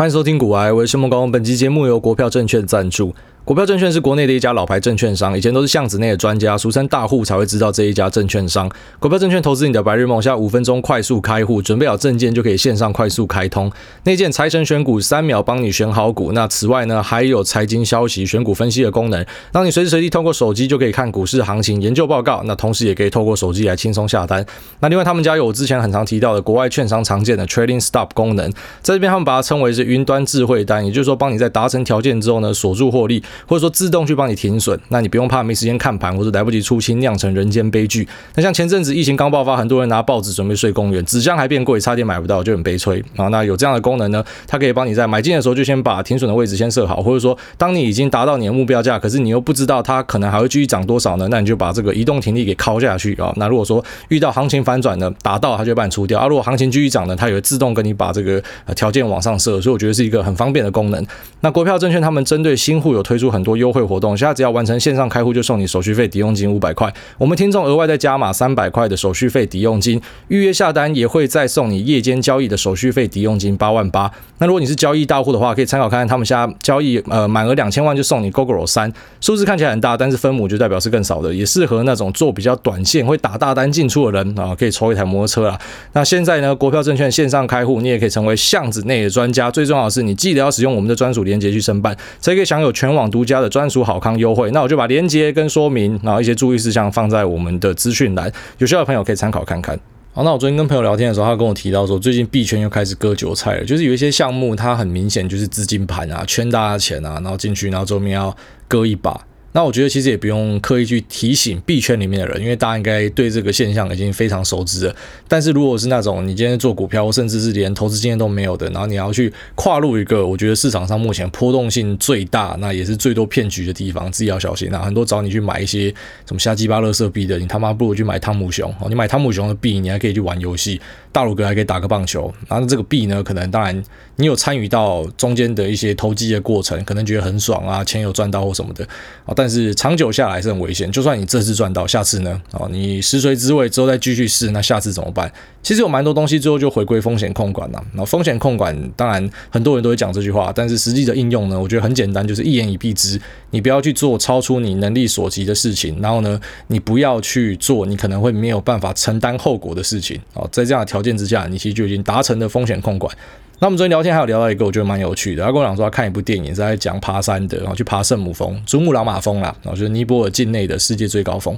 欢迎收听股癌，我是孟高。本期节目由国票证券赞助。国票证券是国内的一家老牌证券商，以前都是巷子内的专家，俗称大户才会知道这一家证券商。国票证券投资你的白日梦，现在五分钟快速开户，准备好证件就可以线上快速开通。内建财神选股，三秒帮你选好股。那此外呢，还有财经消息、选股分析的功能，让你随时随地透过手机就可以看股市行情、研究报告。那同时也可以透过手机来轻松下单。那另外他们家有我之前很常提到的国外券商常见的 Trading Stop 功能，在这边他们把它称为是云端智慧单，也就是说帮你在达成条件之后呢，锁住获利，或者说自动去。帮你停损，那你不用怕没时间看盘或者来不及出清，酿成人间悲剧。那像前阵子疫情刚爆发，很多人拿报纸准备睡公园，纸箱还变贵，差点买不到，就很悲催啊。那有这样的功能呢，它可以帮你在买进的时候就先把停损的位置先设好，或者说当你已经达到你的目标价，可是你又不知道它可能还会继续涨多少呢，那你就把这个移动停利给敲下去啊。那如果说遇到行情反转呢，达到它就会把你出掉啊。如果行情继续涨呢，它也会自动跟你把这个条件往上设，所以我觉得是一个很方便的功能。那国票证券他们针对新户有推出很多优惠活动，现在只要完成线上开户就送你手续费抵用金五百块，我们听众额外再加码三百块的手续费抵用金，预约下单也会再送你夜间交易的手续费抵用金八万八。那如果你是交易大户的话，可以参考看看他们现在交易，呃，满额两千万就送你 Gogoro 三，数字看起来很大，但是分母就代表是更少的，也适合那种做比较短线会打大单进出的人啊，可以抽一台摩托车啦。那现在呢，国票证券线上开户，你也可以成为巷子内的专家，最重要的是你记得要使用我们的专属链接去申办，才可以享有全网独家的专属好康优惠。那我就把链接跟说明，然后一些注意事项放在我们的资讯栏，有需要的朋友可以参考看看。好，那我昨天跟朋友聊天的时候，他跟我提到说，最近币圈又开始割韭菜了，就是有一些项目，它很明显就是资金盘啊，圈大家钱啊，然后进去，然后后面要割一把。那我觉得其实也不用刻意去提醒币圈里面的人，因为大家应该对这个现象已经非常熟知了。但是如果是那种你今天做股票，甚至是连投资经验都没有的，然后你要去跨入一个我觉得市场上目前波动性最大，那也是最多骗局的地方，自己要小心那！很多找你去买一些什么瞎鸡巴垃圾币的，你他妈不如去买汤姆熊哦！你买汤姆熊的币，你还可以去玩游戏，大鲁哥还可以打个棒球。然后这个币呢，可能当然你有参与到中间的一些投机的过程，可能觉得很爽啊，钱有赚到或什么的啊，但是长久下。来是很危险，就算你这次赚到，下次呢？哦，你食髓知味之后再继续试，那下次怎么办？其实有蛮多东西最后就回归风险控管了。那风险控管当然很多人都会讲这句话，但是实际的应用呢，我觉得很简单，就是一言以蔽之，你不要去做超出你能力所及的事情，然后呢，你不要去做你可能会没有办法承担后果的事情。哦，在这样的条条件之下，你其实就已经达成了风险控管。那我们昨天聊天还有聊到一个我觉得蛮有趣的，他跟我讲说他看一部电影是在讲爬山的，然后去爬圣母峰、珠穆朗玛峰啦，然后就是尼泊尔境内的世界最高峰。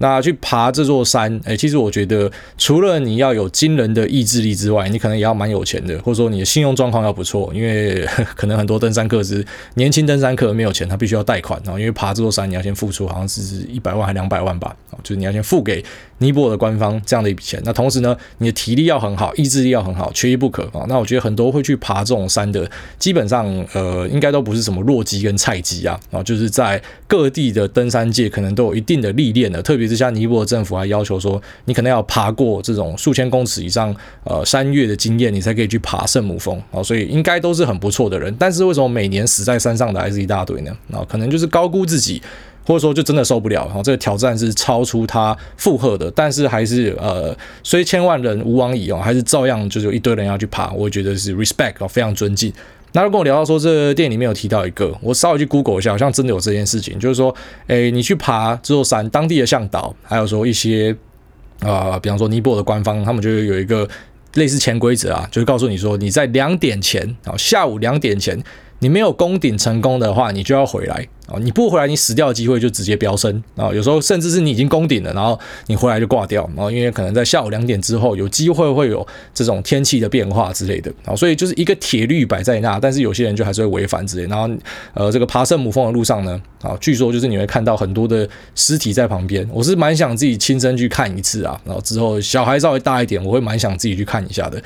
那去爬这座山，诶，其实我觉得除了你要有惊人的意志力之外，你可能也要蛮有钱的，或者说你的信用状况要不错，因为 可能很多登山客是年轻登山客没有钱，他必须要贷款，然后因为爬这座山你要先付出好像是一百万还两百万吧，就是你要先付给尼泊尔的官方这样的一笔钱。那同时呢，你的体力要很好，意志力要很好，缺一不可啊。那我觉得很多会去爬这种山的，基本上呃应该都不是什么弱鸡跟菜鸡啊，然后就是在各地的登山界可能都有一定的历练的，特别。是像，尼泊尔政府还要求说，你可能要爬过这种数千公尺以上呃山岳的经验，你才可以去爬圣母峰啊，所以应该都是很不错的人。但是为什么每年死在山上的还是一大堆呢？啊，可能就是高估自己，或者说就真的受不了。然后这个挑战是超出他负荷的，但是还是呃，虽千万人吾往矣哦，还是照样就是有一堆人要去爬。我觉得是 respect 哦，非常尊敬。那如跟我聊到说，这电影里面有提到一个，我稍微去 Google 一下，好像真的有这件事情，就是说，诶，你去爬这座山，当地的向导，还有说一些啊、比方说尼泊尔的官方，他们就有一个类似潜规则啊，就是告诉你说，你在两点前，啊，下午两点前，你没有攻顶成功的话，你就要回来。啊，你不回来，你死掉的机会就直接飙升啊！有时候甚至是你已经攻顶了，然后你回来就挂掉，然后因为可能在下午两点之后有机会会有这种天气的变化之类的啊，所以就是一个铁律摆在那，但是有些人就还是会违反之类。然后呃，这个爬圣母峰的路上呢，啊，据说就是你会看到很多的尸体在旁边，我是蛮想自己亲身去看一次啊。然后之后小孩稍微大一点，我会蛮想自己去看一下的。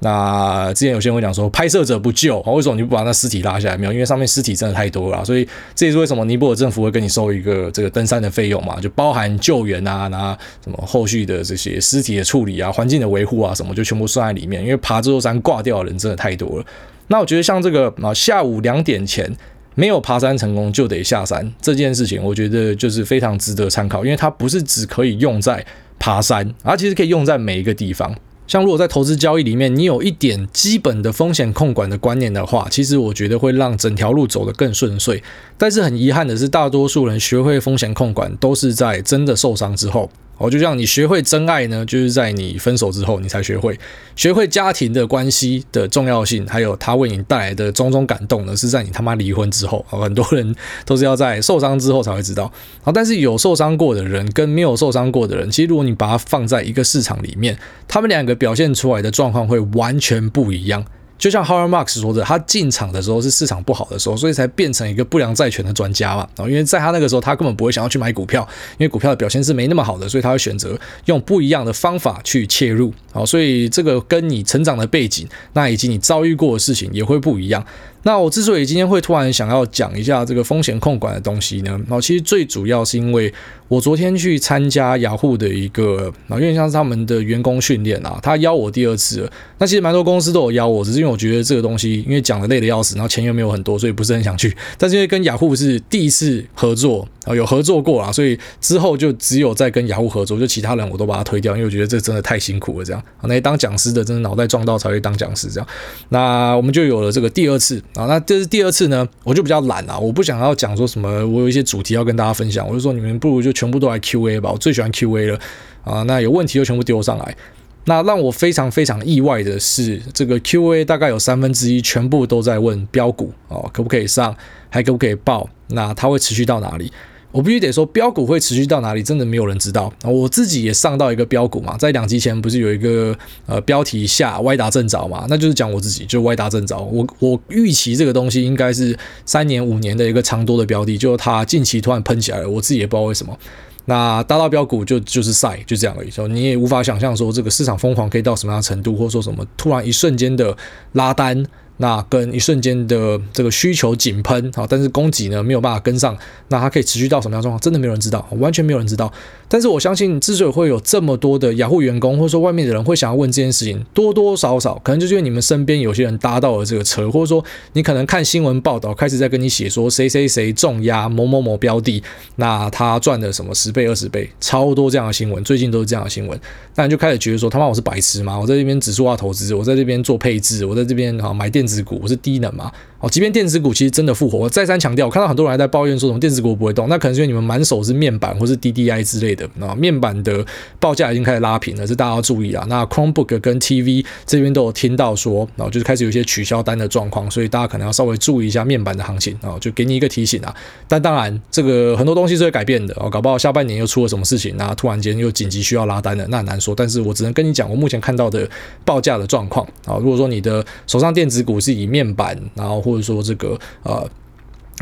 那之前有些人会讲说，拍摄者不救，为什么你不把那尸体拉下来？没有，因为上面尸体真的太多了，所以这也是为什么尼泊尔政府会跟你收一个这个登山的费用嘛，就包含救援啊，那什么后续的这些尸体的处理啊、环境的维护啊什么，就全部算在里面。因为爬这座山挂掉的人真的太多了。那我觉得像这个啊，下午两点前没有爬山成功就得下山这件事情，我觉得就是非常值得参考，因为它不是只可以用在爬山，而其实可以用在每一个地方。像如果在投资交易里面，你有一点基本的风险控管的观念的话，其实我觉得会让整条路走得更顺遂。但是很遗憾的是，大多数人学会风险控管都是在真的受伤之后。哦，就像你学会真爱呢，就是在你分手之后，你才学会学会家庭的关系的重要性，还有他为你带来的种种感动呢，是在你他妈离婚之后。很多人都是要在受伤之后才会知道。好，但是有受伤过的人跟没有受伤过的人，其实如果你把它放在一个市场里面，他们两个表现出来的状况会完全不一样。就像 Howard Marks 说的，他进场的时候是市场不好的时候，所以才变成一个不良债权的专家嘛。因为在他那个时候，他根本不会想要去买股票，因为股票的表现是没那么好的，所以他会选择用不一样的方法去切入。好，所以这个跟你成长的背景，那以及你遭遇过的事情也会不一样。那我之所以今天会突然想要讲一下这个风险控管的东西呢，然后其实最主要是因为我昨天去参加雅虎的一个，然后有点像是他们的员工训练啊，他邀我第二次。那其实蛮多公司都有邀我，只是因为我觉得这个东西因为讲的累得要死，然后钱又没有很多，所以不是很想去。但是因为跟雅虎是第一次合作啊，有合作过啦，所以之后就只有在跟雅虎合作，就其他人我都把他推掉，因为我觉得这真的太辛苦了。这样，那些当讲师的真的脑袋撞到才会当讲师这样。那我们就有了这个第二次。啊，那这是第二次呢，我就比较懒啊，我不想要讲说什么，我有一些主题要跟大家分享，我就说你们不如就全部都来 Q&A 吧，我最喜欢 Q&A 了啊，那有问题就全部丢上来。那让我非常非常意外的是，这个 Q&A 大概有三分之一全部都在问标股哦，可不可以上，还可不可以报，那它会持续到哪里？我必须得说，标股会持续到哪里，真的没有人知道。我自己也上到一个标股嘛，在两集前不是有一个呃标题下歪打正着嘛，那就是讲我自己就歪打正着。我我预期这个东西应该是三年五年的一个长多的标的，就它近期突然喷起来了，我自己也不知道为什么。那搭到标股就就是赛，就这样而已。就你也无法想象说这个市场疯狂可以到什么样的程度，或者说什么突然一瞬间的拉单。那跟一瞬间的这个需求井喷啊，但是供给呢没有办法跟上，那它可以持续到什么样状况？真的没有人知道，完全没有人知道。但是我相信，之所以会有这么多的雅虎员工，或者说外面的人会想要问这件事情，多多少少可能就是因为你们身边有些人搭到了这个车，或者说你可能看新闻报道，开始在跟你写说谁谁谁重压某某某标的，那他赚了什么十倍二十倍，超多这样的新闻，最近都是这样的新闻，那你就开始觉得说他妈我是白痴吗？我在这边指数化投资，我在这边做配置，我在这边啊买电。电子股我是低能嘛？哦，即便电子股其实真的复活，我再三强调，我看到很多人还在抱怨说什么电子股不会动，那可能是因为你们满手是面板或是 DDI 之类的啊，面板的报价已经开始拉平了，这大家要注意啊。那 Chromebook 跟 TV 这边都有听到说，然后就是开始有一些取消单的状况，所以大家可能要稍微注意一下面板的行情啊，就给你一个提醒啊。但当然，这个很多东西是会改变的哦，搞不好下半年又出了什么事情，那突然间又紧急需要拉单的，那很难说。但是我只能跟你讲，我目前看到的报价的状况啊，如果说你的手上电子股是以面板，然后或者说这个啊。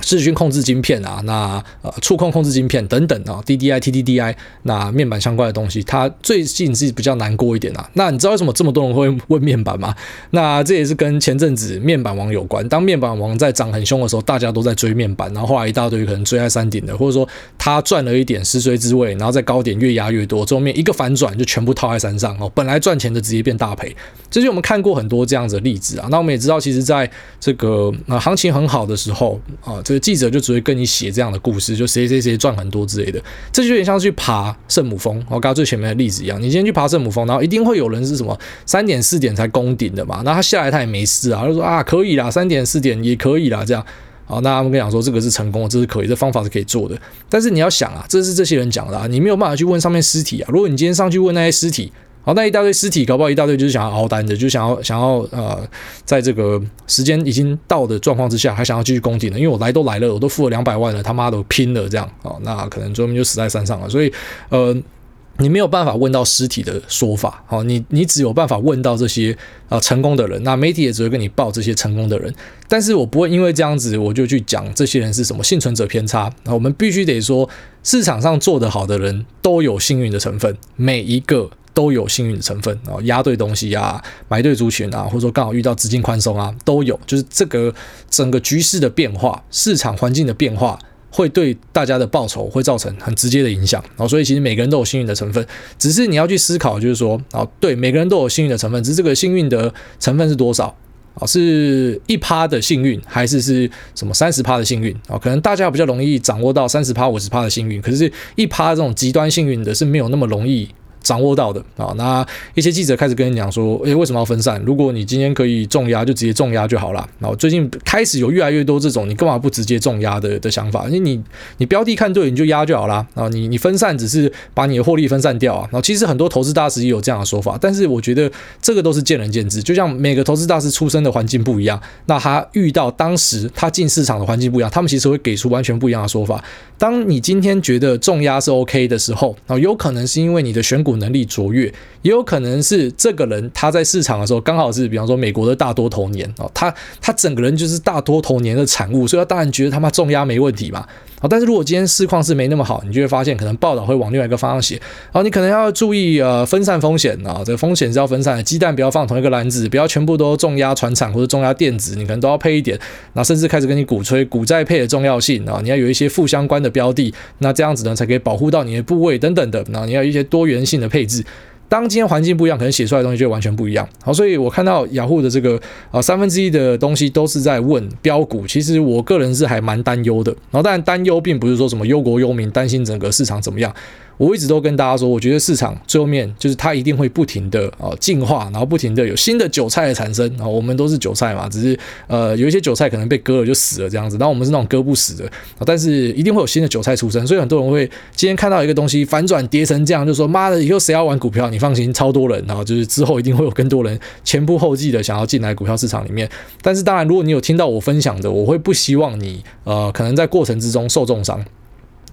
视讯控制晶片啊，那呃触控控制晶片等等啊，DDI、TDDI，那面板相关的东西，它最近是比较难过一点啊。那你知道为什么这么多人会问面板吗？那这也是跟前阵子面板王有关。当面板王在涨很凶的时候，大家都在追面板，然后后来一大堆可能追在山顶的，或者说他赚了一点食髓知味，然后在高点越压越多，后面一个反转就全部套在山上哦。本来赚钱的直接变大赔，这是我们看过很多这样子的例子啊。那我们也知道，其实在这个呃行情很好的时候啊。这个记者就只会跟你写这样的故事，就谁谁谁赚很多之类的，这就有点像去爬圣母峰。我刚刚最前面的例子一样，你今天去爬圣母峰，然后一定会有人是什么三点四点才攻顶的嘛，那他下来他也没事啊，他就说啊可以啦，三点四点也可以啦，这样好，那他们跟你讲说这个是成功的，这是可以，这方法是可以做的。但是你要想啊，这是这些人讲的啊，你没有办法去问上面尸体啊。如果你今天上去问那些尸体。好，那一大堆尸体，搞不好一大堆就是想要熬单的，就想要想要呃，在这个时间已经到的状况之下，还想要继续攻顶的，因为我来都来了，我都付了两百万了，他妈的拼了这样啊，那可能最后就死在山上了。所以呃，你没有办法问到尸体的说法，好，你你只有办法问到这些啊成功的人，那媒体也只会跟你报这些成功的人，但是我不会因为这样子我就去讲这些人是什么幸存者偏差，那我们必须得说，市场上做得好的人都有幸运的成分，每一个。都有幸运的成分啊，压对东西啊，买对族群啊，或者说刚好遇到资金宽松啊，都有。就是这个整个局势的变化，市场环境的变化，会对大家的报酬会造成很直接的影响啊。所以其实每个人都有幸运的成分，只是你要去思考，就是说啊，对，每个人都有幸运的成分，只是这个幸运的成分是多少啊？是一趴的幸运，还是是什么三十趴的幸运啊？可能大家比较容易掌握到三十趴、五十趴的幸运，可是，一趴这种极端幸运的是没有那么容易。掌握到的啊。那一些记者开始跟你讲说，诶，为什么要分散？如果你今天可以重压，就直接重压就好了。然后最近开始有越来越多这种，你干嘛不直接重压的的想法？因为你你标的看对，你就压就好了。啊你你分散只是把你的获利分散掉啊。然后其实很多投资大师也有这样的说法，但是我觉得这个都是见仁见智。就像每个投资大师出生的环境不一样，那他遇到当时他进市场的环境不一样，他们其实会给出完全不一样的说法。当你今天觉得重压是 OK 的时候，啊，有可能是因为你的选股能力卓越，也有可能是这个人他在市场的时候刚好是，比方说美国的大多头年哦，他他整个人就是大多头年的产物，所以他当然觉得他妈重压没问题嘛。啊，但是如果今天市况是没那么好，你就会发现可能报道会往另外一个方向写。好，你可能要注意呃分散风险啊，这个风险是要分散的，鸡蛋不要放同一个篮子，不要全部都重压传产或者重压电子，你可能都要配一点。那甚至开始跟你鼓吹股债配的重要性啊，你要有一些负相关的标的，那这样子呢才可以保护到你的部位等等的。那你要一些多元性的配置。当今天环境不一样，可能写出来的东西就完全不一样。好，所以我看到雅虎的这个啊三分之一的东西都是在问标股，其实我个人是还蛮担忧的。然后但担忧并不是说什么忧国忧民，担心整个市场怎么样。我一直都跟大家说，我觉得市场最后面就是它一定会不停的啊进化，然后不停的有新的韭菜的产生。啊我们都是韭菜嘛，只是呃有一些韭菜可能被割了就死了这样子，然后我们是那种割不死的。但是一定会有新的韭菜出生，所以很多人会今天看到一个东西反转跌成这样，就说妈的以后谁要玩股票？你放心，超多人，然后就是之后一定会有更多人前仆后继的想要进来股票市场里面。但是当然，如果你有听到我分享的，我会不希望你呃可能在过程之中受重伤。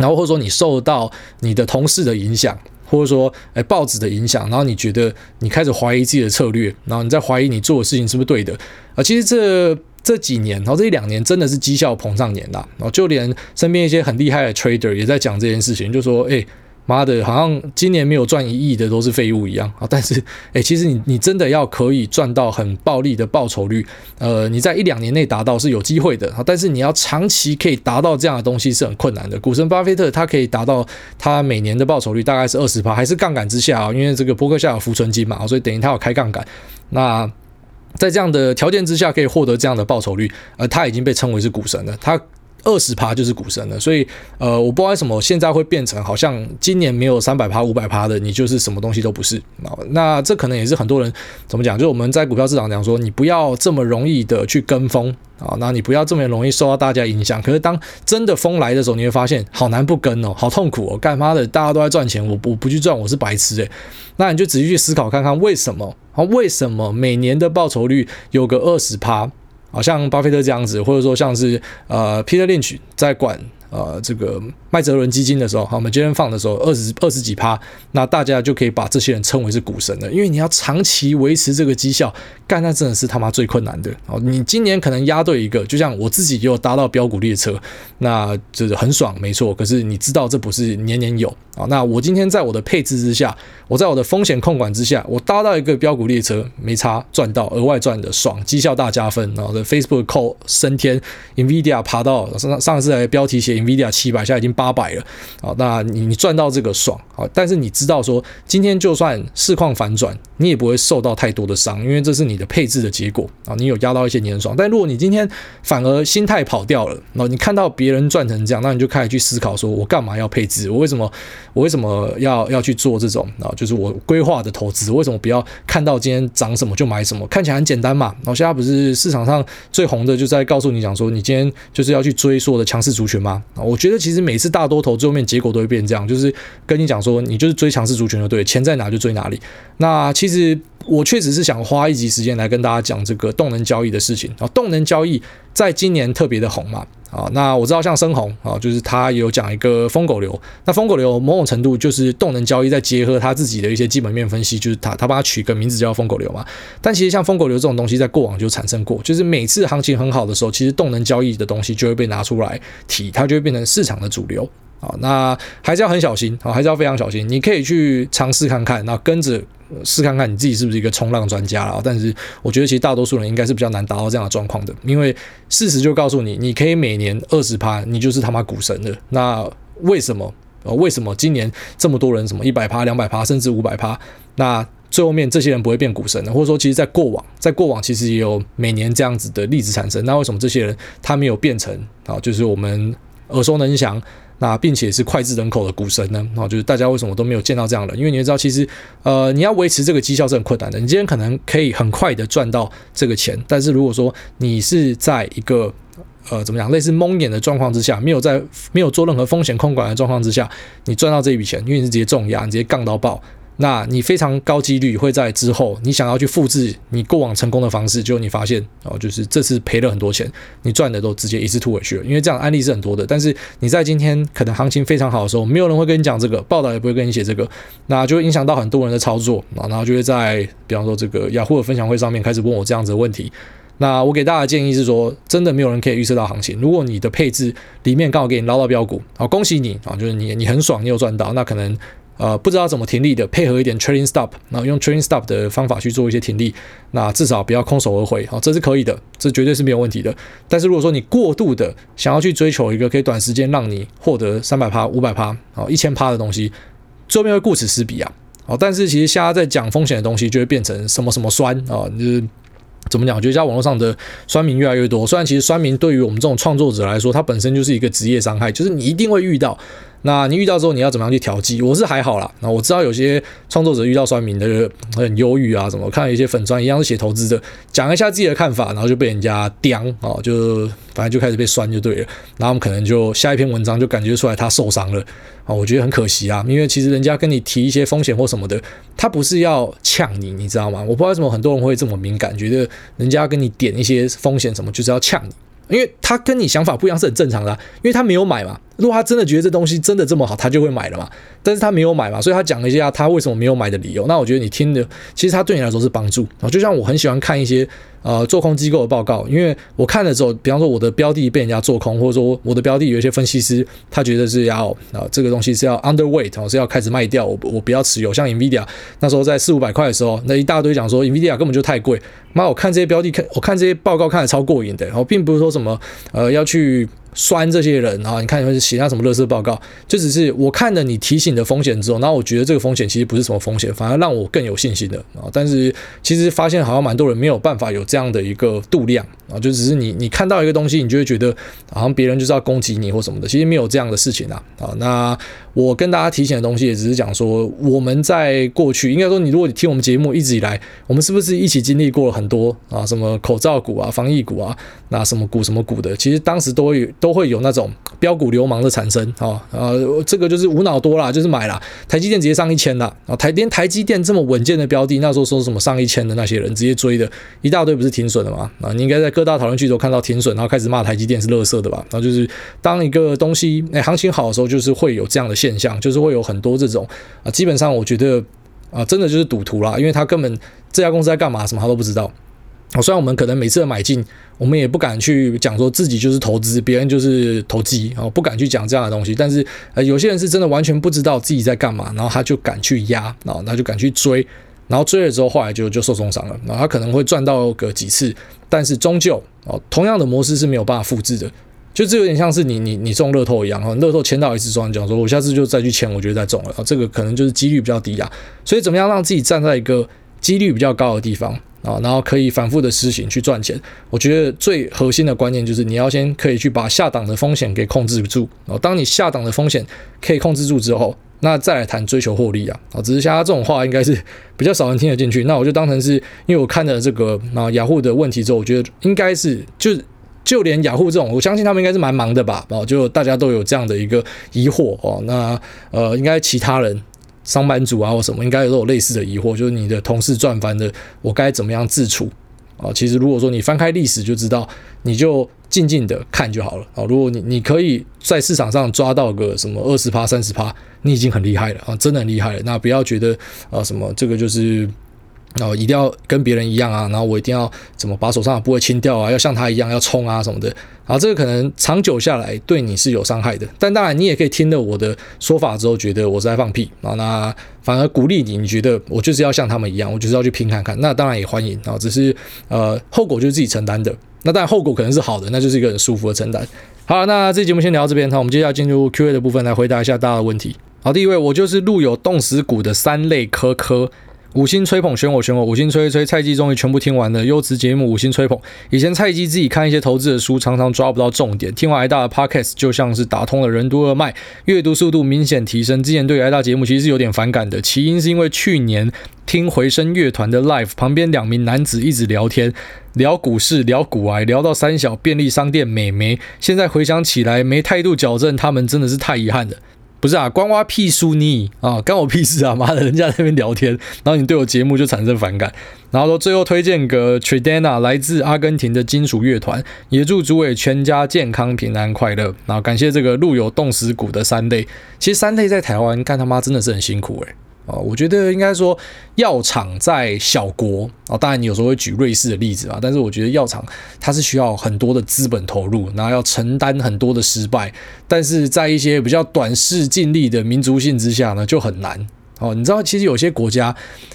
然后或者说你受到你的同事的影响，或者说诶报纸的影响，然后你觉得你开始怀疑自己的策略，然后你在怀疑你做的事情是不是对的啊？其实这这几年，然后这一两年真的是绩效膨胀年啦，然后就连身边一些很厉害的 trader 也在讲这件事情，就说诶。妈的，好像今年没有赚一亿的都是废物一样啊！但是，诶、其实你你真的要可以赚到很暴利的报酬率，呃，你在一两年内达到是有机会的啊！但是你要长期可以达到这样的东西是很困难的。股神巴菲特他可以达到他每年的报酬率大概是二十趴，还是杠杆之下啊？因为这个波克夏有浮存金嘛，所以等于他有开杠杆。那在这样的条件之下可以获得这样的报酬率，呃，他已经被称为是股神了。他。二十趴就是股神了，所以呃，我不知道为什么现在会变成好像今年没有三百趴、五百趴的，你就是什么东西都不是啊。那这可能也是很多人怎么讲，就是我们在股票市场讲说，你不要这么容易的去跟风啊，那你不要这么容易受到大家影响。可是当真的风来的时候，你会发现好难不跟哦，好痛苦哦，干妈的，大家都在赚钱，我我不去赚，我是白痴诶。那你就仔细去思考看看，为什么啊？为什么每年的报酬率有个二十趴？好像巴菲特这样子，或者说像是呃，Peter Lynch 在管。呃，这个麦哲伦基金的时候，好，我们今天放的时候二十二十几趴，那大家就可以把这些人称为是股神了，因为你要长期维持这个绩效，干那真的是他妈最困难的。哦，你今年可能压对一个，就像我自己有搭到标股列车，那就是很爽，没错。可是你知道这不是年年有啊。那我今天在我的配置之下，我在我的风险控管之下，我搭到一个标股列车，没差，赚到额外赚的爽，绩效大加分。然后 Facebook 扣升天，NVIDIA 爬到上上次来标题写。NVIDIA 七百，现在已经八百了，好，那你赚到这个爽，好，但是你知道说，今天就算市况反转，你也不会受到太多的伤，因为这是你的配置的结果啊，你有压到一些年爽，但如果你今天反而心态跑掉了，然后你看到别人赚成这样，那你就开始去思考说，我干嘛要配置？我为什么我为什么要要去做这种啊？就是我规划的投资，为什么不要看到今天涨什么就买什么？看起来很简单嘛。然后现在不是市场上最红的，就在告诉你讲说，你今天就是要去追所有的强势族群吗？啊我觉得其实每次大多头最后面结果都会变这样，就是跟你讲说，说你就是追强势族群的对，钱在哪就追哪里。那其实我确实是想花一集时间来跟大家讲这个动能交易的事情啊。动能交易在今年特别的红嘛啊。那我知道像深红啊，就是他有讲一个疯狗流。那疯狗流某种程度就是动能交易再结合他自己的一些基本面分析，就是他他帮他取个名字叫疯狗流嘛。但其实像疯狗流这种东西，在过往就产生过，就是每次行情很好的时候，其实动能交易的东西就会被拿出来提，它就会变成市场的主流。好，那还是要很小心，好，还是要非常小心。你可以去尝试看看，那跟着试看看你自己是不是一个冲浪专家了。但是我觉得其实大多数人应该是比较难达到这样的状况的，因为事实就告诉你，你可以每年二十趴，你就是他妈股神了。那为什么？呃，为什么今年这么多人什么一百趴、两百趴，甚至五百趴？那最后面这些人不会变股神呢？或者说，其实，在过往，在过往其实也有每年这样子的例子产生。那为什么这些人他没有变成啊？就是我们耳熟能详。那并且是脍炙人口的股神呢？啊，就是大家为什么都没有见到这样的？因为你知道，其实呃，你要维持这个绩效是很困难的。你今天可能可以很快的赚到这个钱，但是如果说你是在一个呃怎么讲，类似蒙眼的状况之下，没有在没有做任何风险控管的状况之下，你赚到这一笔钱，因为你是直接重压，你直接杠到爆。那你非常高几率会在之后，你想要去复制你过往成功的方式，结果你发现哦，就是这次赔了很多钱，你赚的都直接一次吐回去了。因为这样案例是很多的，但是你在今天可能行情非常好的时候，没有人会跟你讲这个，报道也不会跟你写这个，那就会影响到很多人的操作啊，然后就会在比方说这个雅虎的分享会上面开始问我这样子的问题。那我给大家的建议是说，真的没有人可以预测到行情。如果你的配置里面刚好给你捞到标股，好，恭喜你啊，就是你你很爽，你有赚到，那可能。呃，不知道怎么停利的，配合一点 trailing stop，然后用 trailing stop 的方法去做一些停利，那至少不要空手而回，好，这是可以的，这绝对是没有问题的。但是如果说你过度的想要去追求一个可以短时间让你获得三百趴、五百趴、好一千趴的东西，最后面会顾此失彼啊，好，但是其实现在在讲风险的东西，就会变成什么什么酸啊，就是。怎么讲？我觉得在网络上的酸民越来越多。虽然其实酸民对于我们这种创作者来说，它本身就是一个职业伤害，就是你一定会遇到。那你遇到之后，你要怎么样去调剂？我是还好啦。那我知道有些创作者遇到酸民的很忧郁啊，怎么看一些粉砖一样是写投资的，讲一下自己的看法，然后就被人家刁啊，就反正就开始被酸就对了。然后我们可能就下一篇文章就感觉出来他受伤了啊，我觉得很可惜啊，因为其实人家跟你提一些风险或什么的，他不是要呛你，你知道吗？我不知道为什么很多人会这么敏感，觉得人家跟你点一些风险什么就是要呛你。因为他跟你想法不一样是很正常的，因为他没有买嘛。如果他真的觉得这东西真的这么好，他就会买了嘛。但是他没有买嘛，所以他讲了一下他为什么没有买的理由。那我觉得你听的，其实他对你来说是帮助啊。就像我很喜欢看一些呃做空机构的报告，因为我看了之后，比方说我的标的被人家做空，或者说我的标的有一些分析师他觉得是要啊这个东西是要 underweight，是要开始卖掉，我我不要持有。像 Nvidia 那时候在四五百块的时候，那一大堆讲说 Nvidia 根本就太贵。妈，我看这些标的看，我看这些报告看得超过瘾的，然后并不是说什么呃要去。酸这些人啊，你看你们写下什么乐色报告，就只是我看了你提醒的风险之后，然后我觉得这个风险其实不是什么风险，反而让我更有信心的啊。但是其实发现好像蛮多人没有办法有这样的一个度量啊，就只是你你看到一个东西，你就会觉得好像别人就是要攻击你或什么的，其实没有这样的事情啊啊。那我跟大家提醒的东西也只是讲说，我们在过去应该说，你如果你听我们节目一直以来，我们是不是一起经历过了很多啊，什么口罩股啊、防疫股啊，那什么股什么股的，其实当时都会都会有那种标股流氓的产生啊，呃，这个就是无脑多啦，就是买啦，台积电直接上一千啦，啊，台连台积电这么稳健的标的，那时候说什么上一千的那些人直接追的一大堆，不是停损的吗？啊，你应该在各大讨论区都看到停损，然后开始骂台积电是垃圾的吧？然后就是当一个东西哎行情好的时候，就是会有这样的。现象就是会有很多这种啊，基本上我觉得啊，真的就是赌徒啦，因为他根本这家公司在干嘛，什么他都不知道。啊，虽然我们可能每次买进，我们也不敢去讲说自己就是投资，别人就是投机啊，不敢去讲这样的东西。但是呃，有些人是真的完全不知道自己在干嘛，然后他就敢去压，然后他就敢去追，然后追了之后，后来就就受重伤了。然后他可能会赚到个几次，但是终究啊，同样的模式是没有办法复制的。就这有点像是你你你中乐透一样哈，乐透签到一次之后，讲说我下次就再去签，我觉得再中了啊，这个可能就是几率比较低啊。所以怎么样让自己站在一个几率比较高的地方啊，然后可以反复的施行去赚钱？我觉得最核心的观念就是你要先可以去把下档的风险给控制住啊。当你下档的风险可以控制住之后，那再来谈追求获利啊啊。只是像他这种话应该是比较少人听得进去。那我就当成是因为我看了这个啊雅虎的问题之后，我觉得应该是就是。就连雅虎这种，我相信他们应该是蛮忙的吧？哦，就大家都有这样的一个疑惑哦。那呃，应该其他人上班族啊或什么，应该都有类似的疑惑，就是你的同事赚翻的，我该怎么样自处啊？其实如果说你翻开历史就知道，你就静静的看就好了啊。如果你你可以在市场上抓到个什么二十趴、三十趴，你已经很厉害了啊，真的很厉害了。那不要觉得啊什么这个就是。然后一定要跟别人一样啊，然后我一定要怎么把手上的部位清掉啊，要像他一样要冲啊什么的。然后这个可能长久下来对你是有伤害的。但当然你也可以听了我的说法之后，觉得我是在放屁啊，那反而鼓励你，你觉得我就是要像他们一样，我就是要去拼看看。那当然也欢迎啊，只是呃后果就是自己承担的。那当然后果可能是好的，那就是一个很舒服的承担。好，那这节目先聊到这边，好，我们接下来进入 Q&A 的部分来回答一下大家的问题。好，第一位我就是路有冻死骨的三类科科。五星吹捧选我选我，五星吹吹吹，菜鸡终于全部听完了，优质节目五星吹捧。以前菜鸡自己看一些投资的书，常常抓不到重点，听完挨大的 podcast 就像是打通了任督二脉，阅读速度明显提升。之前对挨大节目其实是有点反感的，起因是因为去年听回声乐团的 live，旁边两名男子一直聊天，聊股市，聊股癌，聊到三小便利商店美眉。现在回想起来，没态度矫正他们真的是太遗憾了。不是啊，关我屁事你啊，关我屁事啊！妈的，人家在那边聊天，然后你对我节目就产生反感，然后说最后推荐个 t r i d a n a 来自阿根廷的金属乐团，也祝主委全家健康平安快乐。然后感谢这个路有冻死骨的三类，其实三类在台湾干他妈真的是很辛苦诶、啊，我觉得应该说药厂在小国啊，当然你有时候会举瑞士的例子啊，但是我觉得药厂它是需要很多的资本投入，然后要承担很多的失败，但是在一些比较短视尽力的民族性之下呢，就很难。哦，你知道其实有些国家，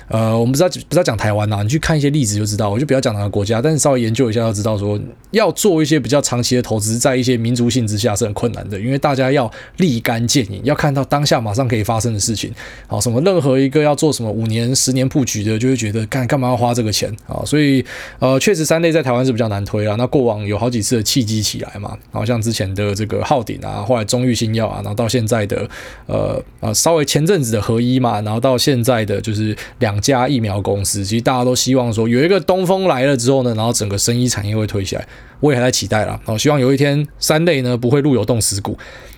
呃，我们不知道不知道讲台湾呐、你去看一些例子就知道。我就不要讲哪个国家，但是稍微研究一下就知道说，要做一些比较长期的投资，在一些民族性之下是很困难的，因为大家要立竿见影，要看到当下马上可以发生的事情。好，什么任何一个要做什么五年、十年布局的，就会觉得干干嘛要花这个钱啊？所以呃，确实三类在台湾是比较难推啊。那过往有好几次的契机起来嘛，好像之前的这个浩鼎啊，后来中裕新药啊，然后到现在的呃呃稍微前阵子的合一嘛。然后到现在的就是两家疫苗公司，其实大家都希望说有一个东风来了之后呢，然后整个生医产业会推起来，我也还在期待啦。好，希望有一天三类呢不会路有冻死骨。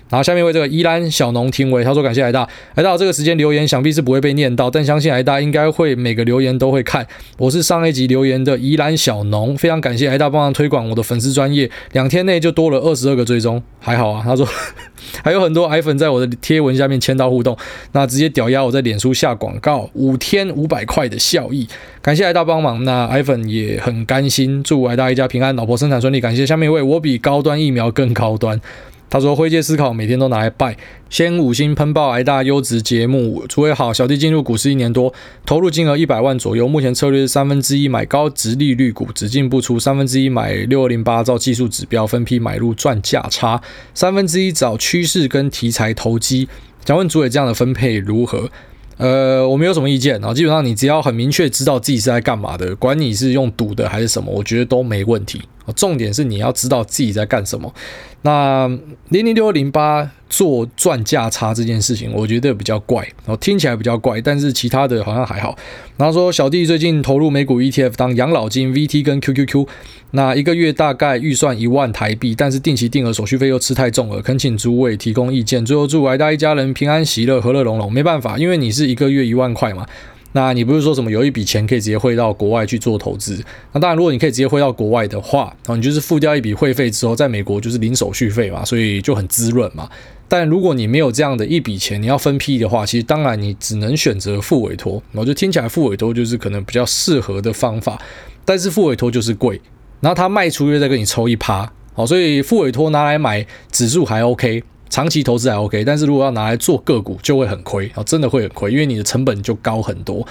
然后下面为这个宜兰小农听为他说感谢挨大，挨大这个时间留言想必是不会被念到，但相信挨大应该会每个留言都会看。我是上一集留言的宜兰小农，非常感谢挨大帮忙推广我的粉丝专业，两天内就多了二十二个追踪，还好啊。他说 还有很多矮粉在我的贴文下面签到互动，那直接屌压我在脸书下广告，五天五百块的效益，感谢挨大帮忙。那艾粉也很甘心，祝挨大一家平安，老婆生产顺利。感谢下面一位，我比高端疫苗更高端。他说：“灰阶思考每天都拿来拜，先五星喷爆挨大优质节目，诸位好，小弟进入股市一年多，投入金额一百万左右，目前策略是三分之一买高值利率股，只进不出，三分之一买六二零八，照技术指标分批买入赚价差，三分之一找趋势跟题材投机。想问诸位这样的分配如何？”呃，我没有什么意见啊，基本上你只要很明确知道自己是在干嘛的，管你是用赌的还是什么，我觉得都没问题。重点是你要知道自己在干什么。那零零六零八做赚价差这件事情，我觉得比较怪，然后听起来比较怪，但是其他的好像还好。然后说小弟最近投入美股 ETF 当养老金，VT 跟 QQQ。那一个月大概预算一万台币，但是定期定额手续费又吃太重了，恳请诸位提供意见。最后祝挨大一家人平安喜乐，和乐融融。没办法，因为你是一个月一万块嘛，那你不是说什么有一笔钱可以直接汇到国外去做投资？那当然，如果你可以直接汇到国外的话，然后你就是付掉一笔汇费之后，在美国就是零手续费嘛，所以就很滋润嘛。但如果你没有这样的一笔钱，你要分批的话，其实当然你只能选择付委托。我就听起来付委托就是可能比较适合的方法，但是付委托就是贵。然后他卖出又再跟你抽一趴，好，所以付委托拿来买指数还 OK，长期投资还 OK，但是如果要拿来做个股就会很亏，啊，真的会很亏，因为你的成本就高很多。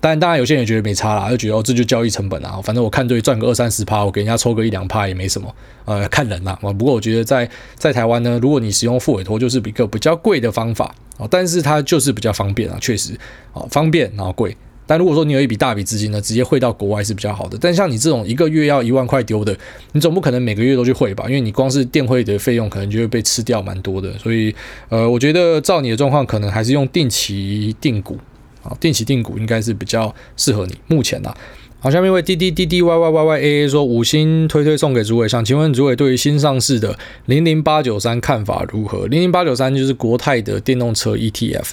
但当然有些人也觉得没差啦，就觉得哦这就交易成本啊，反正我看对赚个二三十趴，我给人家抽个一两趴也没什么，呃，看人啦。不过我觉得在在台湾呢，如果你使用付委托，就是一个比较贵的方法啊，但是它就是比较方便啊，确实啊方便然后贵。但如果说你有一笔大笔资金呢，直接汇到国外是比较好的。但像你这种一个月要一万块丢的，你总不可能每个月都去汇吧？因为你光是电汇的费用可能就会被吃掉蛮多的。所以，呃，我觉得照你的状况，可能还是用定期定股啊，定期定股应该是比较适合你。目前啊，好，下面一位滴滴滴滴 Y Y Y Y A A 说五星推推送给诸位，想请问诸位对于新上市的零零八九三看法如何？零零八九三就是国泰的电动车 ETF。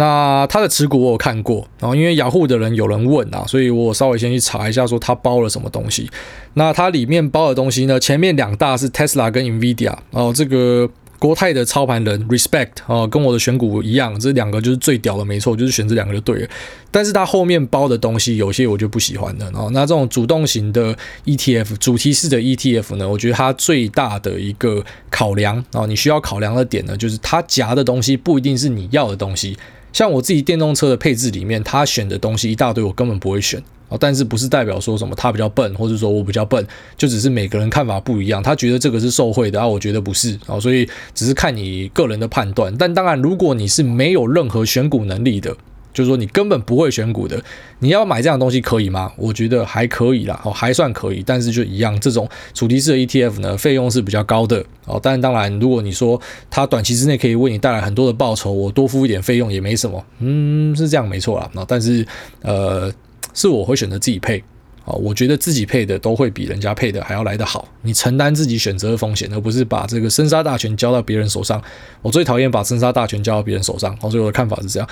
那他的持股我有看过，然后因为雅虎的人有人问啊，所以我稍微先去查一下，说他包了什么东西。那它里面包的东西呢，前面两大是 Tesla 跟 Nvidia 哦，这个国泰的操盘人 Respect 哦，跟我的选股一样，这两个就是最屌的，没错，就是选这两个就对了。但是它后面包的东西有些我就不喜欢的哦。那这种主动型的 ETF，主题式的 ETF 呢，我觉得它最大的一个考量哦，你需要考量的点呢，就是它夹的东西不一定是你要的东西。像我自己电动车的配置里面，他选的东西一大堆，我根本不会选哦。但是不是代表说什么他比较笨，或者说我比较笨，就只是每个人看法不一样。他觉得这个是受贿的啊，我觉得不是啊，所以只是看你个人的判断。但当然，如果你是没有任何选股能力的就是说你根本不会选股的，你要买这样的东西可以吗？我觉得还可以啦，哦，还算可以，但是就一样，这种主题式的 ETF 呢，费用是比较高的哦。但当然，如果你说它短期之内可以为你带来很多的报酬，我多付一点费用也没什么，嗯，是这样没错啦。那但是呃，是我会选择自己配。啊，我觉得自己配的都会比人家配的还要来得好。你承担自己选择的风险，而不是把这个生杀大权交到别人手上。我最讨厌把生杀大权交到别人手上。所以我的看法是这样。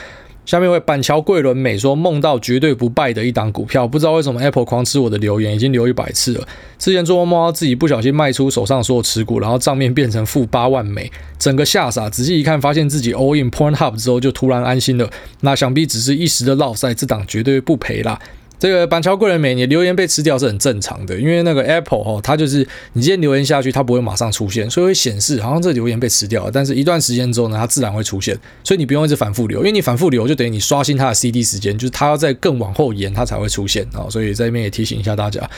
下面为板桥桂纶镁说，梦到绝对不败的一档股票，不知道为什么 Apple 狂吃我的留言，已经留一百次了。之前做梦梦到自己不小心卖出手上所有持股，然后账面变成负八万美，整个吓傻。仔细一看，发现自己 all in point up 之后，就突然安心了。那想必只是一时的落赛，这档绝对不赔啦。这个板桥贵人美，你留言被吃掉是很正常的，因为那个 Apple 哦，它就是你今天留言下去，它不会马上出现，所以会显示好像这留言被吃掉了。但是一段时间之后呢，它自然会出现，所以你不用一直反复留，因为你反复留就等于你刷新它的 CD 时间，就是它要再更往后延，它才会出现啊。所以在这边也提醒一下大家。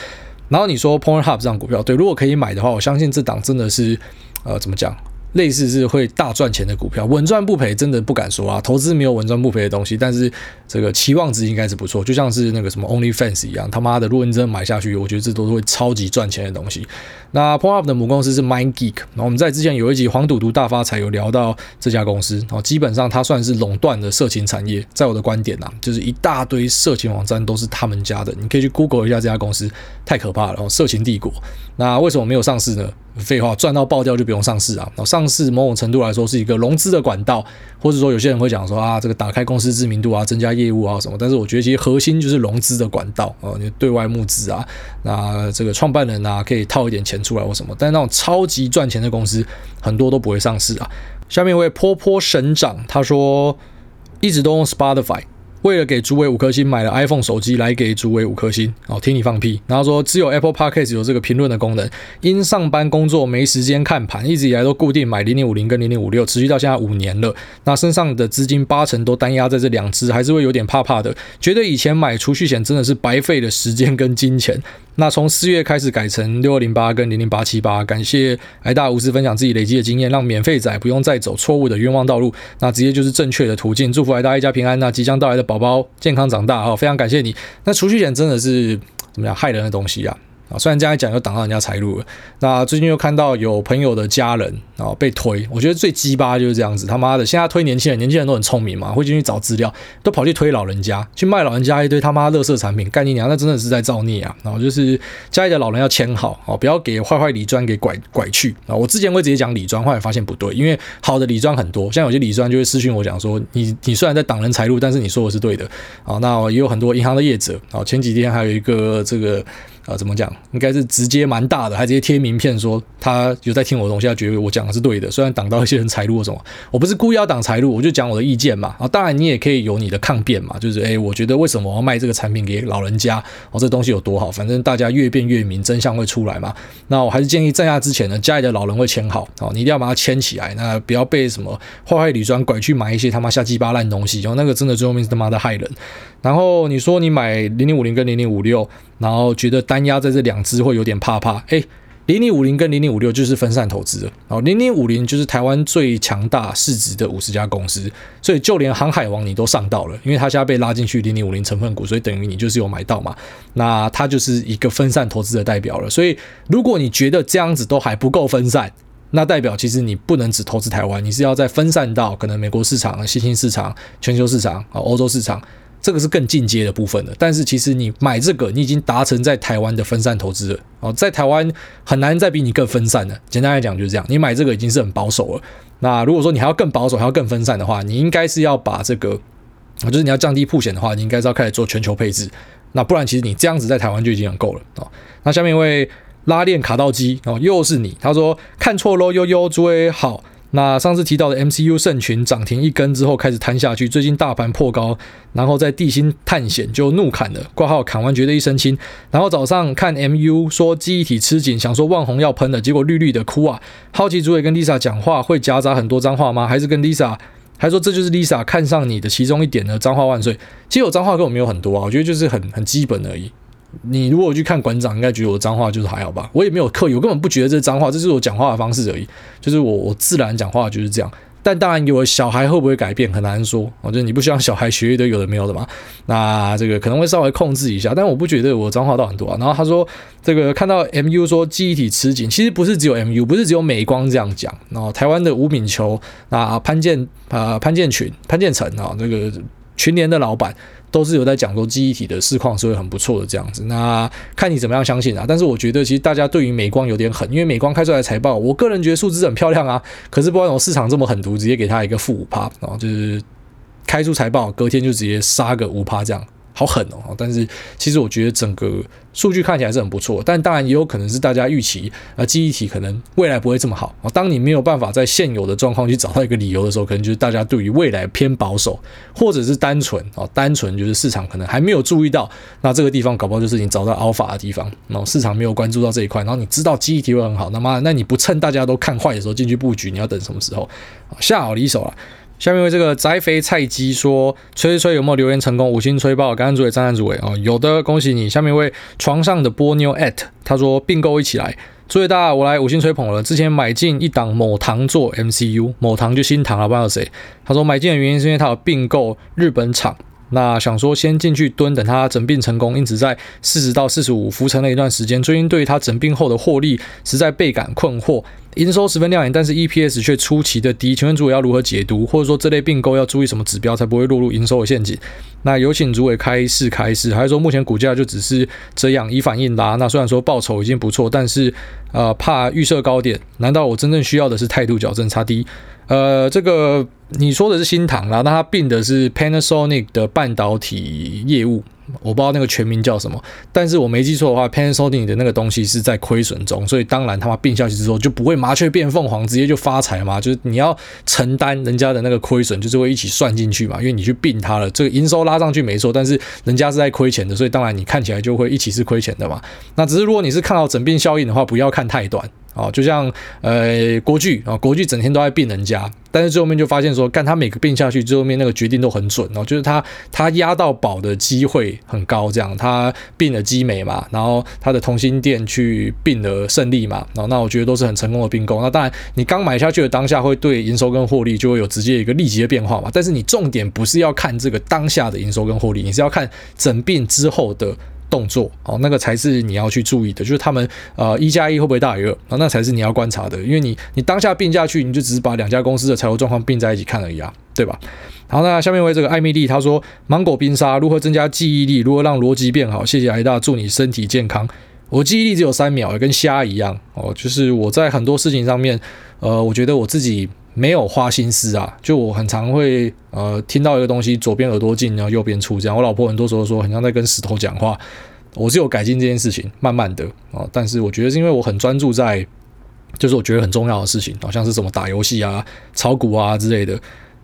然后你说 Pornhub 这张股票，对，如果可以买的话，我相信这档真的是呃怎么讲？类似是会大赚钱的股票，稳赚不赔，真的不敢说啊。投资没有稳赚不赔的东西，但是这个期望值应该是不错。就像是那个什么 OnlyFans 一样，他妈的，如果你真的买下去，我觉得这都是会超级赚钱的东西。那 Pornhub 的母公司是 MindGeek，那我们在之前有一集黄赌毒大发财有聊到这家公司，然后基本上它算是垄断的色情产业。在我的观点啊，就是一大堆色情网站都是他们家的，你可以去 Google 一下这家公司，太可怕了，色情帝国。那为什么没有上市呢？废话，赚到爆掉就不用上市啊！上市某种程度来说是一个融资的管道，或者说有些人会讲说啊，这个打开公司知名度啊，增加业务啊什么。但是我觉得其实核心就是融资的管道啊，你对外募资啊，那这个创办人啊可以套一点钱出来或什么。但那种超级赚钱的公司很多都不会上市啊。下面一位坡坡神长他说，一直都用 Spotify。为了给主委五颗星，买了 iPhone 手机来给主委五颗星。哦，听你放屁！然后说只有 Apple Podcast 有这个评论的功能，因上班工作没时间看盘，一直以来都固定买零零五零跟零零五六，持续到现在五年了。那身上的资金八成都单压在这两只，还是会有点怕怕的，觉得以前买储蓄险真的是白费了时间跟金钱。那从四月开始改成六二零八跟零零八七八，感谢挨大无私分享自己累积的经验，让免费仔不用再走错误的冤枉道路，那直接就是正确的途径。祝福挨大一家平安，那即将到来的宝宝健康长大哈，非常感谢你。那储蓄险真的是怎么样害人的东西啊？啊，虽然这样讲又挡到人家财路了。那最近又看到有朋友的家人啊被推，我觉得最鸡巴就是这样子。他妈的，现在推年轻人，年轻人都很聪明嘛，会进去找资料，都跑去推老人家，去卖老人家一堆他妈垃圾产品，干你娘，那真的是在造孽啊！然后就是家里的老人要签好哦，不要给坏坏理专给拐拐去啊。我之前会直接讲理专，后来发现不对，因为好的理专很多，像有些理专就会私讯我讲说，你你虽然在挡人财路，但是你说的是对的啊。那也有很多银行的业者啊，前几天还有一个这个。啊，怎么讲？应该是直接蛮大的，还直接贴名片说他有在听我的东西，他觉得我讲的是对的。虽然挡到一些人财路什么，我不是故意要挡财路，我就讲我的意见嘛。啊，当然你也可以有你的抗辩嘛，就是诶，我觉得为什么我要卖这个产品给老人家？哦，这东西有多好？反正大家越辩越明，真相会出来嘛。那我还是建议在下之前呢，家里的老人会签好，哦，你一定要把它签起来，那不要被什么坏坏理专拐去买一些他妈瞎鸡巴烂东西，然后那个真的最后面是他妈的害人。然后你说你买零零五零跟零零五六，然后觉得单押在这两只会有点怕怕。诶，零零五零跟零零五六就是分散投资的。哦，零零五零就是台湾最强大市值的五十家公司，所以就连航海王你都上到了，因为它现在被拉进去零零五零成分股，所以等于你就是有买到嘛。那它就是一个分散投资的代表了。所以如果你觉得这样子都还不够分散，那代表其实你不能只投资台湾，你是要再分散到可能美国市场、新兴市场、全球市场啊、欧洲市场。这个是更进阶的部分了，但是其实你买这个，你已经达成在台湾的分散投资了哦，在台湾很难再比你更分散了。简单来讲就是这样，你买这个已经是很保守了。那如果说你还要更保守，还要更分散的话，你应该是要把这个，就是你要降低铺险的话，你应该是要开始做全球配置。那不然其实你这样子在台湾就已经很够了哦。那下面一位拉链卡到机哦，又是你，他说看错喽，悠悠诸位好。那上次提到的 MCU 盛群涨停一根之后开始摊下去，最近大盘破高，然后在地心探险就怒砍了，挂号砍完觉得一身轻，然后早上看 MU 说记忆体吃紧，想说万红要喷了，结果绿绿的哭啊！好奇主委跟 Lisa 讲话会夹杂很多脏话吗？还是跟 Lisa 还说这就是 Lisa 看上你的其中一点呢？脏话万岁！其实我脏话跟我没有很多啊，我觉得就是很很基本而已。你如果去看馆长，应该觉得我脏话就是还好吧？我也没有刻意，我根本不觉得这是脏话，这是我讲话的方式而已。就是我我自然讲话就是这样。但当然有了小孩会不会改变很难说，我觉得你不希望小孩学一堆有的没有的嘛，那这个可能会稍微控制一下，但我不觉得我脏话到很多啊。然后他说这个看到 MU 说记忆体吃紧，其实不是只有 MU，不是只有美光这样讲。然后台湾的吴敏球啊潘建啊潘建群潘建成啊这个群联的老板。都是有在讲说记忆体的市况是会很不错的这样子，那看你怎么样相信啊。但是我觉得其实大家对于美光有点狠，因为美光开出来的财报，我个人觉得数字很漂亮啊。可是不知道为什么市场这么狠毒，直接给他一个负五趴，然后就是开出财报，隔天就直接杀个五趴这样。好狠哦！但是其实我觉得整个数据看起来是很不错，但当然也有可能是大家预期啊，记忆体可能未来不会这么好啊。当你没有办法在现有的状况去找到一个理由的时候，可能就是大家对于未来偏保守，或者是单纯啊，单纯就是市场可能还没有注意到，那这个地方搞不好就是你找到 alpha 的地方，然后市场没有关注到这一块，然后你知道记忆体会很好，那么那你不趁大家都看坏的时候进去布局，你要等什么时候？下好离手了。下面为这个宅肥菜鸡说，吹吹吹有没有留言成功？五星吹爆，感恩主委，赞恩主委哦，有的恭喜你。下面为床上的波妞 at 他说并购一起来，主委大，我来五星吹捧了。之前买进一档某堂做 MCU，某堂就新糖了，不知道谁。他说买进的原因是因为他有并购日本厂。那想说先进去蹲，等它整并成功，因此在四十到四十五浮沉了一段时间。最近对于它整并后的获利实在倍感困惑，营收十分亮眼，但是 EPS 却出奇的低。请问主委要如何解读，或者说这类并购要注意什么指标才不会落入营收的陷阱？那有请主委开示开示，还是说目前股价就只是这样以反应拉？那虽然说报酬已经不错，但是呃怕预设高点，难道我真正需要的是态度矫正差低？呃，这个你说的是新唐啦，那它并的是 Panasonic 的半导体业务，我不知道那个全名叫什么，但是我没记错的话，Panasonic 的那个东西是在亏损中，所以当然他们并下去之后就不会麻雀变凤凰，直接就发财嘛，就是你要承担人家的那个亏损，就是会一起算进去嘛，因为你去并它了，这个营收拉上去没错，但是人家是在亏钱的，所以当然你看起来就会一起是亏钱的嘛。那只是如果你是看到整并效应的话，不要看太短。哦，就像呃国巨啊，国巨整天都在并人家，但是最后面就发现说，干他每个并下去，最后面那个决定都很准哦，就是他他压到宝的机会很高，这样他并了基美嘛，然后他的同心电去并了胜利嘛，然后那我觉得都是很成功的并购。那当然，你刚买下去的当下会对营收跟获利就会有直接一个立即的变化嘛，但是你重点不是要看这个当下的营收跟获利，你是要看整并之后的。动作哦，那个才是你要去注意的，就是他们呃一加一会不会大于二啊？那才是你要观察的，因为你你当下并下去，你就只是把两家公司的财务状况并在一起看而已啊，对吧？好，那下面为这个艾米丽她说，芒果冰沙如何增加记忆力，如何让逻辑变好？谢谢艾大，祝你身体健康。我记忆力只有三秒，跟虾一样哦，就是我在很多事情上面，呃，我觉得我自己。没有花心思啊，就我很常会呃听到一个东西，左边耳朵进，然后右边出，这样。我老婆很多时候说，很像在跟石头讲话。我是有改进这件事情，慢慢的啊，但是我觉得是因为我很专注在，就是我觉得很重要的事情，好像是什么打游戏啊、炒股啊之类的。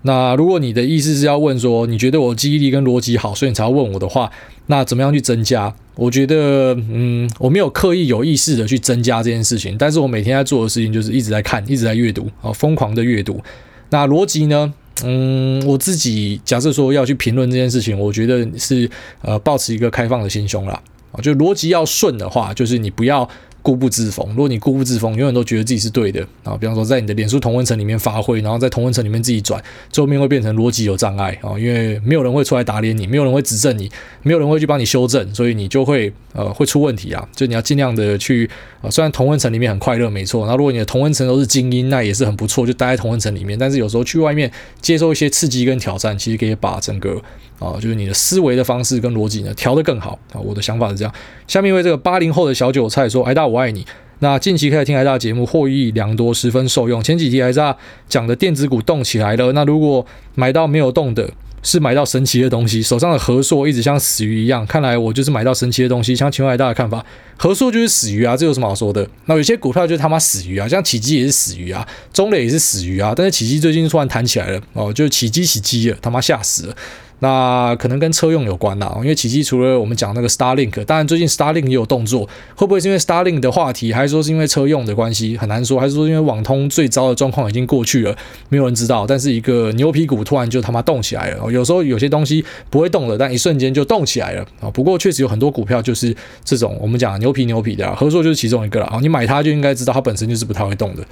那如果你的意思是要问说，你觉得我记忆力跟逻辑好，所以你才要问我的话，那怎么样去增加？我觉得，嗯，我没有刻意有意识的去增加这件事情，但是我每天在做的事情就是一直在看，一直在阅读，啊，疯狂的阅读。那逻辑呢？嗯，我自己假设说要去评论这件事情，我觉得是呃，保持一个开放的心胸啦。啊，就逻辑要顺的话，就是你不要。固步自封。如果你固步自封，永远都觉得自己是对的啊，比方说在你的脸书同温层里面发挥，然后在同温层里面自己转，最后面会变成逻辑有障碍啊，因为没有人会出来打脸你，没有人会指正你，没有人会去帮你修正，所以你就会呃会出问题啊。就你要尽量的去啊，虽然同温层里面很快乐，没错。那如果你的同温层都是精英，那也是很不错，就待在同温层里面。但是有时候去外面接受一些刺激跟挑战，其实可以把整个啊，就是你的思维的方式跟逻辑呢调得更好啊。我的想法是这样。下面为这个八零后的小韭菜说：“哎大我爱你。”那近期开始听癌大节目，获益良多，十分受用。前几题癌大讲的电子股动起来了，那如果买到没有动的，是买到神奇的东西，手上的和硕一直像死鱼一样，看来我就是买到神奇的东西。想请问大的看法，和硕就是死鱼啊，这有什么好说的？那有些股票就是他妈死鱼啊，像启基也是死鱼啊，中磊也是死鱼啊，但是启基最近突然弹起来了哦，就是启基起基了，他妈吓死了。那可能跟车用有关呐，因为启基除了我们讲那个 Starlink，当然最近 Starlink 也有动作，会不会是因为 Starlink 的话题，还是说是因为车用的关系，很难说，还是说因为网通最糟的状况已经过去了，没有人知道。但是一个牛皮股突然就他妈动起来了，有时候有些东西不会动的，但一瞬间就动起来了啊。不过确实有很多股票就是这种我们讲牛皮牛皮的，合作就是其中一个了啊。你买它就应该知道它本身就是不太会动的。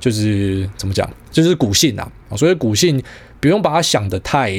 就是怎么讲，就是股性啊。所以股性不用把它想得太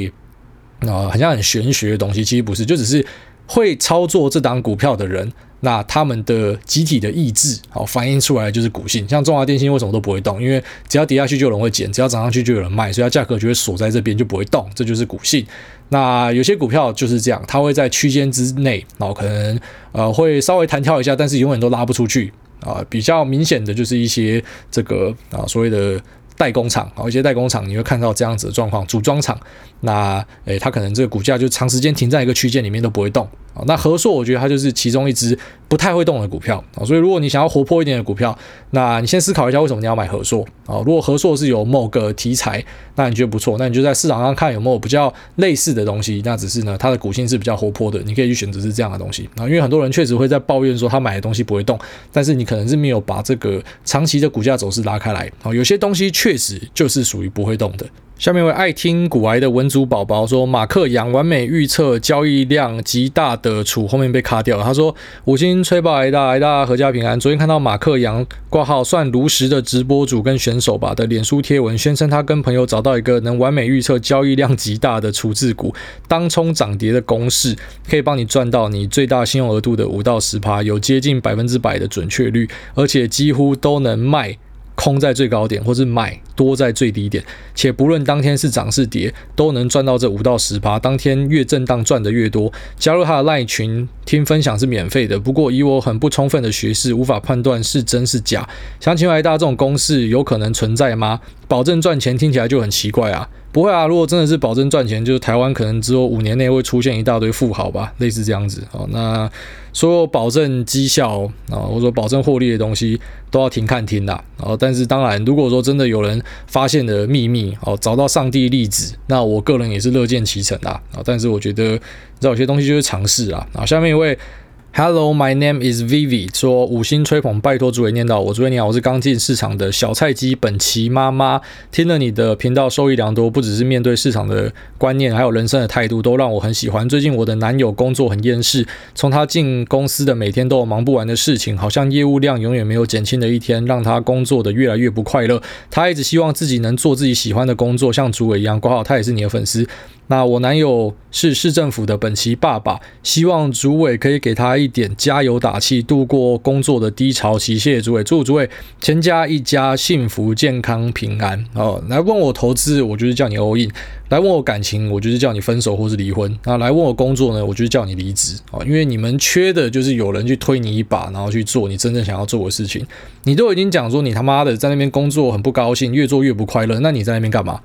啊，好像很玄学的东西，其实不是，就只是会操作这档股票的人。那他们的集体的意志，好反映出来就是股性。像中华电信为什么都不会动？因为只要跌下去就有人会捡，只要涨上去就有人卖，所以它价格就会锁在这边，就不会动。这就是股性。那有些股票就是这样，它会在区间之内，然后可能呃会稍微弹跳一下，但是永远都拉不出去啊。比较明显的就是一些这个啊所谓的。代工厂啊，一些代工厂你会看到这样子的状况，组装厂，那诶，它可能这个股价就长时间停在一个区间里面都不会动。啊。那和硕我觉得它就是其中一只不太会动的股票啊。所以如果你想要活泼一点的股票，那你先思考一下为什么你要买和硕啊？如果和硕是有某个题材，那你觉得不错，那你就在市场上看有没有比较类似的东西。那只是呢，它的股性是比较活泼的，你可以去选择是这样的东西啊。因为很多人确实会在抱怨说他买的东西不会动，但是你可能是没有把这个长期的股价走势拉开来啊。有些东西确实就是属于不会动的。下面一位爱听股癌的文竹宝宝说，马克杨完美预测交易量极大的处后面被卡掉了。他说五星吹爆癌大癌大阖家平安。昨天看到马克杨挂号算如实的直播主跟选手吧的脸书贴文，宣称他跟朋友找到一个能完美预测交易量极大的处置股当冲涨跌的公式，可以帮你赚到你最大信用额度的五到十趴，有接近百分之百的准确率，而且几乎都能卖。空在最高点，或是买多在最低点，且不论当天是涨是跌，都能赚到这五到十趴。当天越震荡赚的越多。加入他的赖群听分享是免费的，不过以我很不充分的学识，无法判断是真是假。想请问大家，这种公式有可能存在吗？保证赚钱听起来就很奇怪啊。不会啊，如果真的是保证赚钱，就是台湾可能只有五年内会出现一大堆富豪吧，类似这样子。好，那所有保证绩效啊，或者说保证获利的东西都要停看停的。啊，但是当然，如果说真的有人发现了秘密，哦，找到上帝粒子，那我个人也是乐见其成的。啊，但是我觉得，你知道有些东西就是尝试啊。啊，下面一位。Hello, my name is Vivi。说五星吹捧，拜托诸位念叨我。诸位你好，我是刚进市场的小菜鸡本期妈妈。听了你的频道，受益良多，不只是面对市场的观念，还有人生的态度，都让我很喜欢。最近我的男友工作很厌世，从他进公司的每天都有忙不完的事情，好像业务量永远没有减轻的一天，让他工作的越来越不快乐。他一直希望自己能做自己喜欢的工作，像诸位一样。括号他也是你的粉丝。那我男友是市政府的本期爸爸，希望诸位可以给他一一点加油打气，度过工作的低潮期。谢谢诸位，祝诸位全家一家幸福、健康、平安。哦，来问我投资，我就是叫你 all in；来问我感情，我就是叫你分手或是离婚。那来问我工作呢，我就是叫你离职。哦，因为你们缺的就是有人去推你一把，然后去做你真正想要做的事情。你都已经讲说你他妈的在那边工作很不高兴，越做越不快乐，那你在那边干嘛？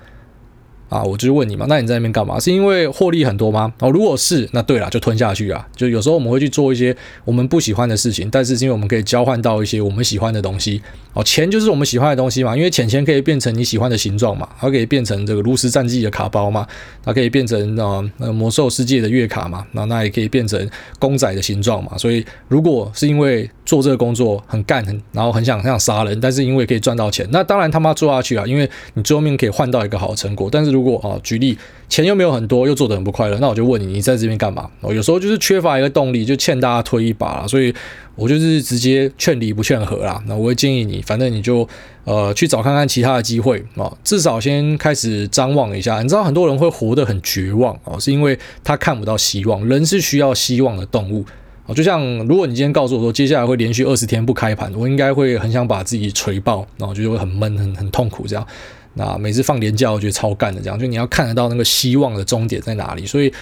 啊，我就问你嘛，那你在那边干嘛？是因为获利很多吗？哦，如果是，那对了，就吞下去啊。就有时候我们会去做一些我们不喜欢的事情，但是因为我们可以交换到一些我们喜欢的东西。哦，钱就是我们喜欢的东西嘛，因为钱钱可以变成你喜欢的形状嘛，它可以变成这个炉石战记的卡包嘛，它可以变成啊呃魔兽世界的月卡嘛，那那也可以变成公仔的形状嘛。所以如果是因为做这个工作很干很，然后很想很想杀人，但是因为可以赚到钱，那当然他妈做下去啊，因为你最后面可以换到一个好成果。但是如果啊，举例钱又没有很多，又做得很不快乐，那我就问你，你在这边干嘛？哦，有时候就是缺乏一个动力，就欠大家推一把啦。所以我就是直接劝离不劝和啦。那我会建议你，反正你就呃去找看看其他的机会啊，至少先开始张望一下。你知道很多人会活得很绝望啊，是因为他看不到希望。人是需要希望的动物啊。就像如果你今天告诉我说接下来会连续二十天不开盘，我应该会很想把自己锤爆，然后就会很闷、很很痛苦这样。那每次放连假，我觉得超干的这样，就你要看得到那个希望的终点在哪里，所以。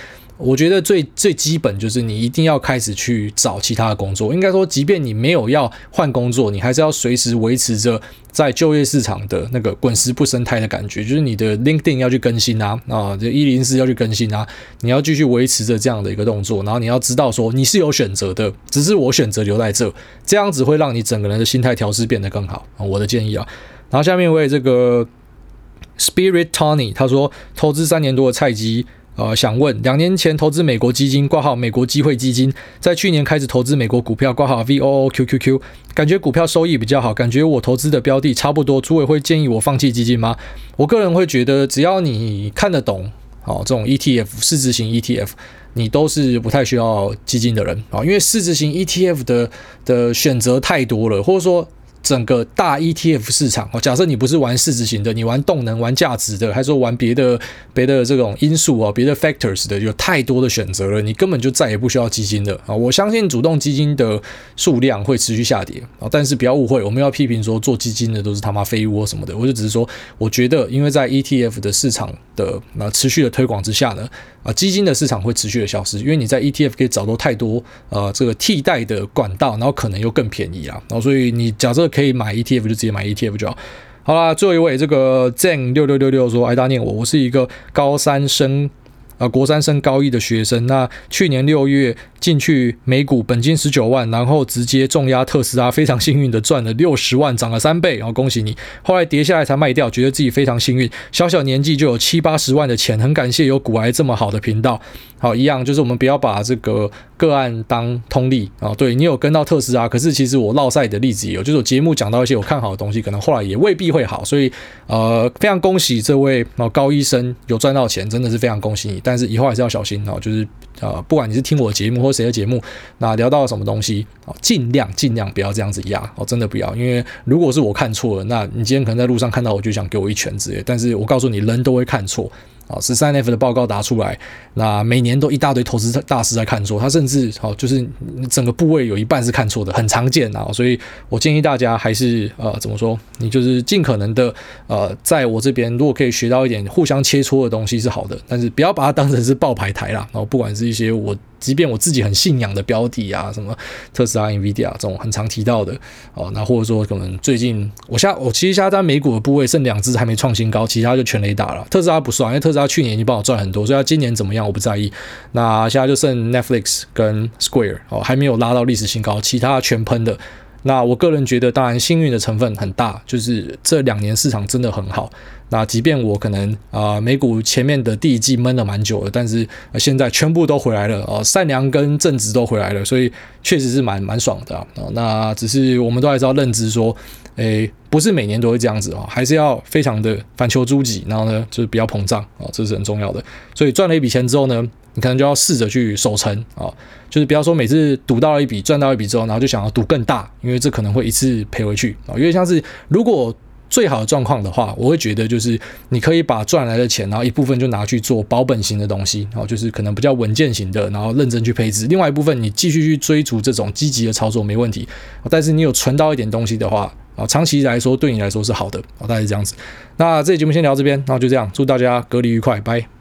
我觉得最最基本就是你一定要开始去找其他的工作。应该说，即便你没有要换工作，你还是要随时维持着在就业市场的那个滚石不生苔的感觉。就是你的 LinkedIn 要去更新啊，啊，这一零四要去更新啊，你要继续维持着这样的一个动作。然后你要知道说你是有选择的，只是我选择留在这，这样子会让你整个人的心态调试变得更好。我的建议啊。然后下面为这个 Spirit Tony 他说，投资三年多的菜鸡。呃，想问，两年前投资美国基金挂号美国机会基金，在去年开始投资美国股票挂号 V O O Q Q Q，感觉股票收益比较好，感觉我投资的标的差不多，诸位会建议我放弃基金吗？我个人会觉得，只要你看得懂，哦，这种 E T F 市值型 E T F，你都是不太需要基金的人啊，因为市值型 E T F 的的选择太多了，或者说。整个大 ETF 市场哦，假设你不是玩市值型的，你玩动能、玩价值的，还是说玩别的别的这种因素啊，别的 factors 的，有太多的选择了，你根本就再也不需要基金的啊！我相信主动基金的数量会持续下跌啊，但是不要误会，我们要批评说做基金的都是他妈废物什么的，我就只是说，我觉得因为在 ETF 的市场的那持续的推广之下呢，啊，基金的市场会持续的消失，因为你在 ETF 可以找到太多呃这个替代的管道，然后可能又更便宜啊，然后所以你假设可以买 ETF 就直接买 ETF 就好。好啦，最后一位这个 Zen 六六六六说，挨大念我，我是一个高三生。啊，国三升高一的学生，那去年六月进去美股，本金十九万，然后直接重压特斯拉，非常幸运的赚了六十万，涨了三倍，然后恭喜你。后来跌下来才卖掉，觉得自己非常幸运，小小年纪就有七八十万的钱，很感谢有股癌这么好的频道。好，一样就是我们不要把这个个案当通例啊。对，你有跟到特斯拉，可是其实我落赛的例子也有，就是我节目讲到一些我看好的东西，可能后来也未必会好。所以呃，非常恭喜这位啊高医生有赚到钱，真的是非常恭喜你。但是以后还是要小心哦，就是呃，不管你是听我节目或谁的节目，那聊到了什么东西啊，尽量尽量不要这样子压哦，真的不要，因为如果是我看错了，那你今天可能在路上看到我就想给我一拳之类。但是我告诉你，人都会看错。啊，十三 F 的报告打出来，那每年都一大堆投资大师在看错，他甚至好就是整个部位有一半是看错的，很常见啊。所以我建议大家还是呃怎么说，你就是尽可能的呃，在我这边如果可以学到一点互相切磋的东西是好的，但是不要把它当成是爆牌台啦。然后不管是一些我。即便我自己很信仰的标的啊，什么特斯拉、NVIDIA 这种很常提到的哦，那或者说可能最近我下我其实现在美股的部位剩两只还没创新高，其他就全雷打了。特斯拉不算，因为特斯拉去年已经帮我赚很多，所以它今年怎么样我不在意。那现在就剩 Netflix 跟 Square 哦，还没有拉到历史新高，其他全喷的。那我个人觉得，当然幸运的成分很大，就是这两年市场真的很好。那即便我可能啊、美股前面的第一季闷了蛮久的，但是现在全部都回来了哦，善良跟正直都回来了，所以确实是蛮蛮爽的啊。那只是我们都还是要认知说，诶，不是每年都会这样子啊，还是要非常的反求诸己，然后呢，就是比较膨胀啊，这是很重要的。所以赚了一笔钱之后呢，你可能就要试着去守成啊，就是不要说每次赌到一笔赚到一笔之后，然后就想要赌更大，因为这可能会一次赔回去啊。因为像是如果最好的状况的话，我会觉得就是你可以把赚来的钱，然后一部分就拿去做保本型的东西，然后就是可能比较稳健型的，然后认真去配置。另外一部分你继续去追逐这种积极的操作没问题，但是你有存到一点东西的话，啊，长期来说对你来说是好的，大概是这样子。那这期节目先聊这边，那就这样，祝大家隔离愉快，拜。